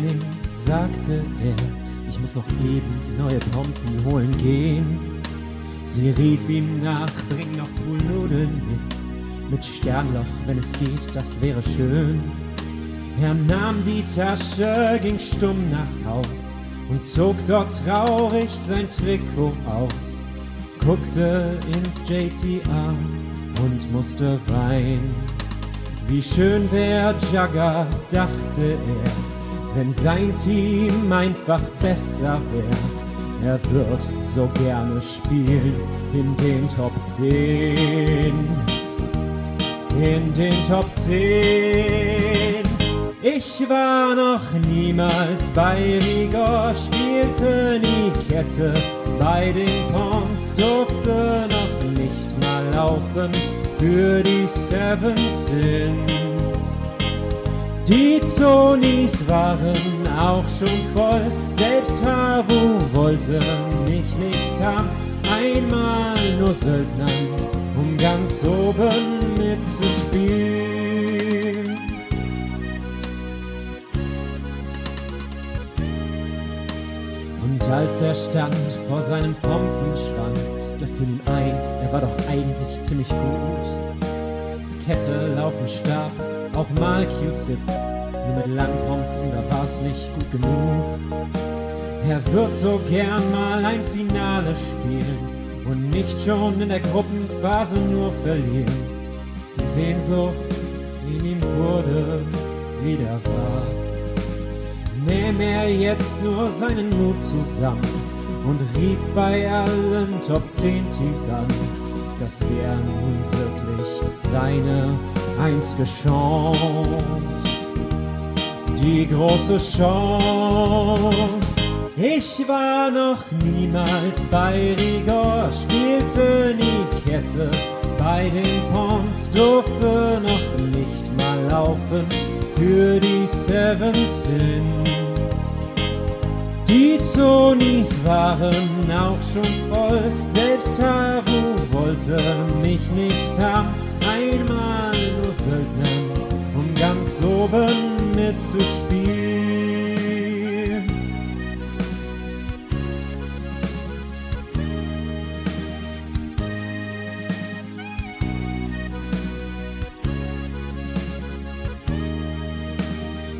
Training sagte er, ich muss noch eben neue Pompen holen gehen. Sie rief ihm nach, bring noch Poolnudeln mit, mit Sternloch, wenn es geht, das wäre schön. Er nahm die Tasche, ging stumm nach Haus und zog dort traurig sein Trikot aus, guckte ins JTA und musste weinen. Wie schön wär Jagger, dachte er, wenn sein Team einfach besser wär. Er wird so gerne spielen in den Top 10. In den Top 10. Ich war noch niemals bei Rigor, spielte nie Kette. Bei den Pons durfte noch nicht mal laufen für die Seven Sins. Die Zonis waren auch schon voll, selbst Havu wollte mich nicht haben. Einmal nur Söldnern, um ganz oben mitzuspielen. Und als er stand vor seinem Pompenschrank, da fiel ihm ein, er war doch eigentlich ziemlich gut. Kette, Laufen, Stab, auch mal Q-Tip. Nur mit Langpompen, da war's nicht gut genug. Er wird so gern mal ein Finale spielen und nicht schon in der Gruppenphase nur verlieren. Die Sehnsucht in ihm wurde wieder wahr. Nähm er jetzt nur seinen Mut zusammen und rief bei allen Top 10 Teams an. Das wäre nun wirklich seine einzige Chance. Die große Chance. Ich war noch niemals bei Rigor, spielte nie Kette. Bei den Pons durfte noch nicht mal laufen für die Seven Sins. Die Zonis waren auch schon voll, selbst Haru wollte mich nicht haben. Einmal Söldnern, um ganz oben mitzuspielen.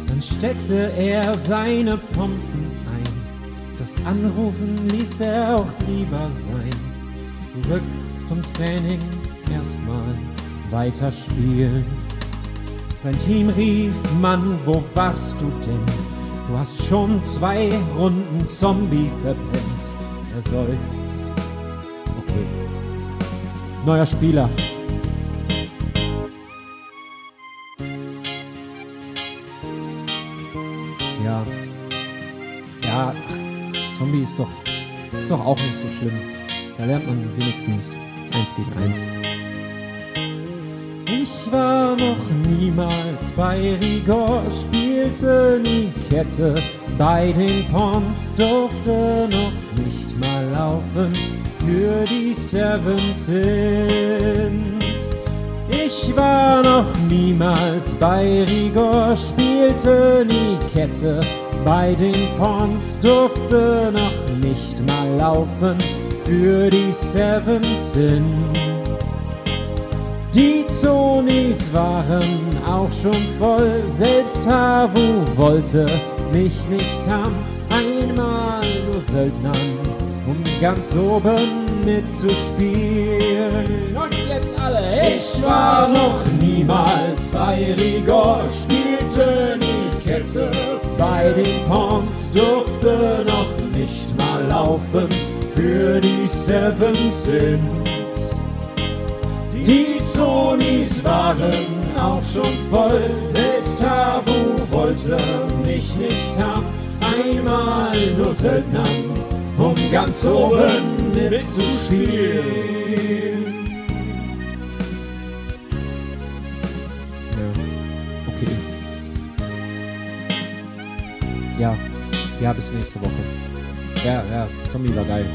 Dann steckte er seine Pompen ein. Das Anrufen ließ er auch lieber sein. Zurück zum Training, erstmal weiterspielen. Sein Team rief, Mann, wo warst du denn? Du hast schon zwei Runden Zombie verpennt. Er seufzt. Okay. Neuer Spieler. Ja. Ja, ach, Zombie ist doch, ist doch auch nicht so schlimm. Da lernt man wenigstens eins gegen eins. War noch niemals bei Rigor, spielte nie Kette. Bei den Pons durfte noch nicht mal laufen für die Seven Sins. Ich war noch niemals bei Rigor, spielte nie Kette. Bei den Pons durfte noch nicht mal laufen für die Seven Sins. Die Zonis waren auch schon voll, selbst Havu wollte mich nicht haben. Einmal nur Söldnern, um ganz oben mitzuspielen. Und jetzt alle, ich war noch niemals bei Rigor, spielte nie Kette. Bei den Pons durfte noch nicht mal laufen für die Seven Sins. Die Zonis waren auch schon voll, selbst Havu wollte mich nicht haben. Einmal nur Söldnern, um ganz oben mitzuspielen. Ja, okay. Ja, ja, bis nächste Woche. Ja, ja, Zombie war geil.